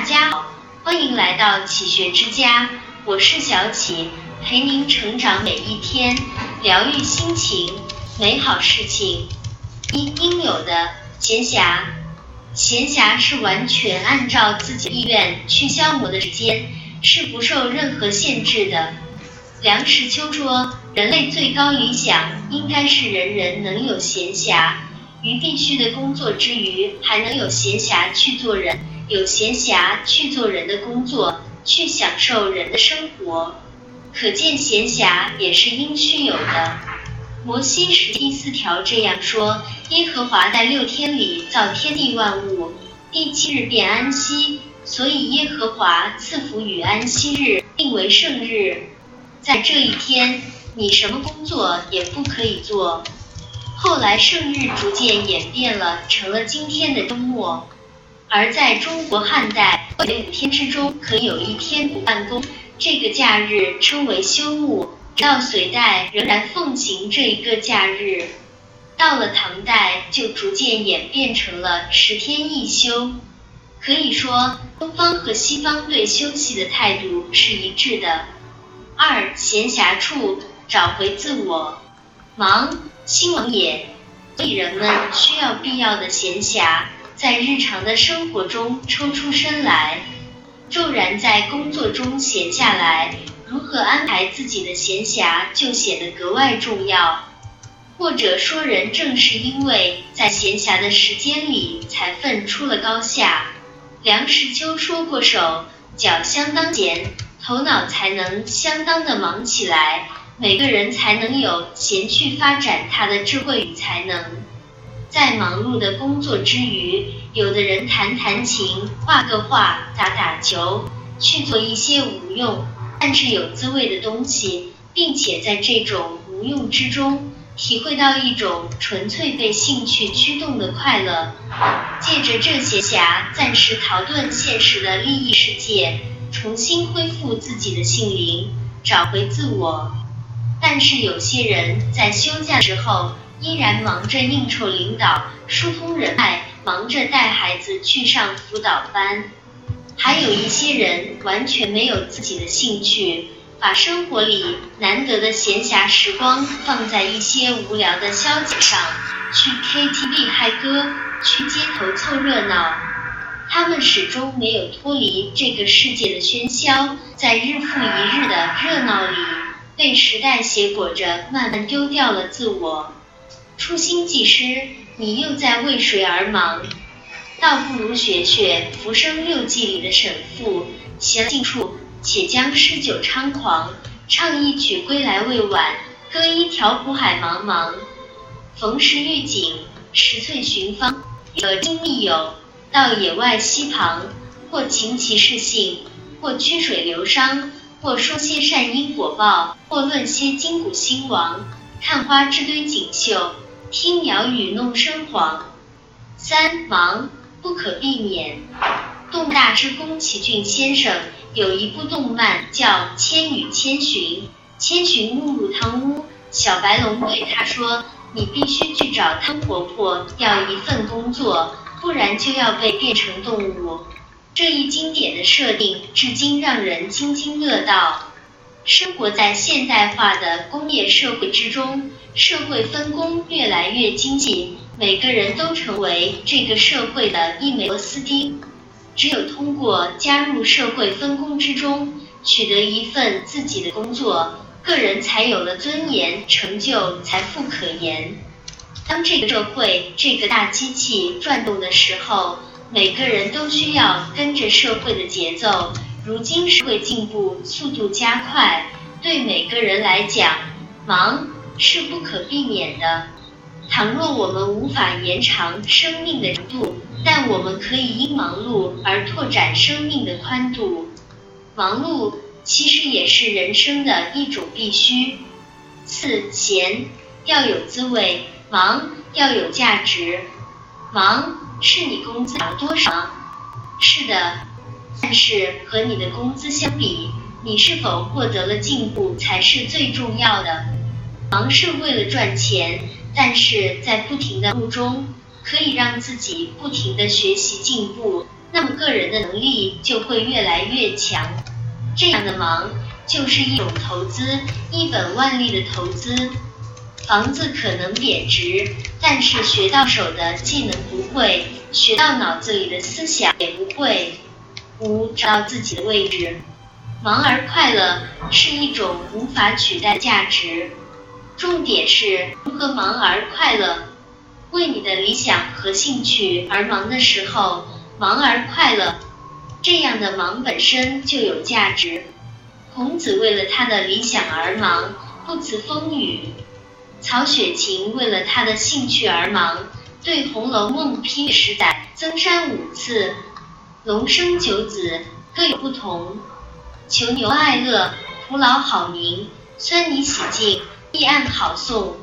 大家好，欢迎来到启学之家，我是小启，陪您成长每一天，疗愈心情，美好事情。应应有的闲暇，闲暇是完全按照自己意愿去消磨的时间，是不受任何限制的。梁实秋说，人类最高理想应该是人人能有闲暇，于必须的工作之余，还能有闲暇去做人。有闲暇去做人的工作，去享受人的生活，可见闲暇也是应须有的。摩西十第四条这样说：耶和华在六天里造天地万物，第七日便安息，所以耶和华赐福与安息日，定为圣日。在这一天，你什么工作也不可以做。后来圣日逐渐演变了，成了今天的周末。而在中国汉代，每五天之中可有一天不办公，这个假日称为休沐。到隋代仍然奉行这一个假日，到了唐代就逐渐演变成了十天一休。可以说，东方和西方对休息的态度是一致的。二闲暇处找回自我，忙兴亡也，所以人们需要必要的闲暇。在日常的生活中抽出身来，骤然在工作中闲下来，如何安排自己的闲暇就显得格外重要。或者说，人正是因为在闲暇的时间里才分出了高下。梁实秋说过：“手脚相当闲，头脑才能相当的忙起来，每个人才能有闲去发展他的智慧与才能。”在忙碌的工作之余，有的人弹弹琴、画个画、打打球，去做一些无用但是有滋味的东西，并且在这种无用之中，体会到一种纯粹被兴趣驱动的快乐。借着这些暇，暂时逃遁现实的利益世界，重新恢复自己的性灵，找回自我。但是有些人在休假之后。依然忙着应酬领导、疏通人脉，忙着带孩子去上辅导班。还有一些人完全没有自己的兴趣，把生活里难得的闲暇时光放在一些无聊的消遣上，去 KTV 嗨歌，去街头凑热闹。他们始终没有脱离这个世界的喧嚣，在日复一日的热闹里，被时代挟裹着，慢慢丢掉了自我。初心既失，你又在为谁而忙？倒不如学学《浮生六记》里的沈复，闲静处，且将诗酒猖狂，唱一曲归来未晚，歌一条苦海茫茫。逢时遇景，拾翠寻芳，得经密友，到野外溪旁，或琴棋诗兴，或曲水流觞，或说些善因果报，或论些今古兴亡，看花枝堆锦绣。听鸟语弄声簧。三忙不可避免。动大之宫崎骏先生有一部动漫叫《千与千寻》，千寻误入汤屋，小白龙对他说：“你必须去找汤婆婆要一份工作，不然就要被变成动物。”这一经典的设定至今让人津津乐道。生活在现代化的工业社会之中。社会分工越来越精细，每个人都成为这个社会的一枚螺丝钉。只有通过加入社会分工之中，取得一份自己的工作，个人才有了尊严、成就、财富可言。当这个社会这个大机器转动的时候，每个人都需要跟着社会的节奏。如今社会进步速度加快，对每个人来讲，忙。是不可避免的。倘若我们无法延长生命的长度，但我们可以因忙碌而拓展生命的宽度。忙碌其实也是人生的一种必须。四闲要有滋味，忙要有价值。忙是你工资涨多少？是的，但是和你的工资相比，你是否获得了进步才是最重要的。忙是为了赚钱，但是在不停的路中，可以让自己不停的学习进步，那么个人的能力就会越来越强。这样的忙就是一种投资，一本万利的投资。房子可能贬值，但是学到手的技能不会，学到脑子里的思想也不会。五，找到自己的位置。忙而快乐是一种无法取代的价值。重点是如何忙而快乐。为你的理想和兴趣而忙的时候，忙而快乐，这样的忙本身就有价值。孔子为了他的理想而忙，不辞风雨。曹雪芹为了他的兴趣而忙，对《红楼梦》批十载，增删五次，龙生九子，各有不同。求牛爱乐，徒劳好名，酸泥洗净，立案好送。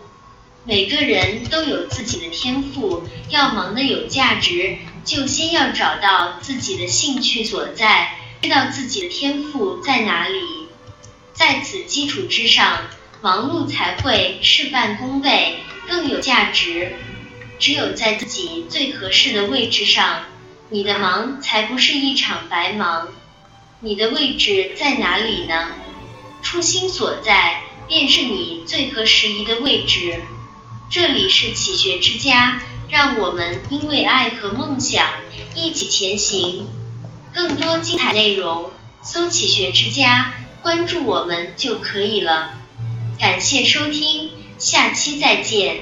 每个人都有自己的天赋，要忙得有价值，就先要找到自己的兴趣所在，知道自己的天赋在哪里，在此基础之上。忙碌才会事半功倍，更有价值。只有在自己最合适的位置上，你的忙才不是一场白忙。你的位置在哪里呢？初心所在，便是你最合时宜的位置。这里是启学之家，让我们因为爱和梦想一起前行。更多精彩内容，搜“启学之家”，关注我们就可以了。感谢收听，下期再见。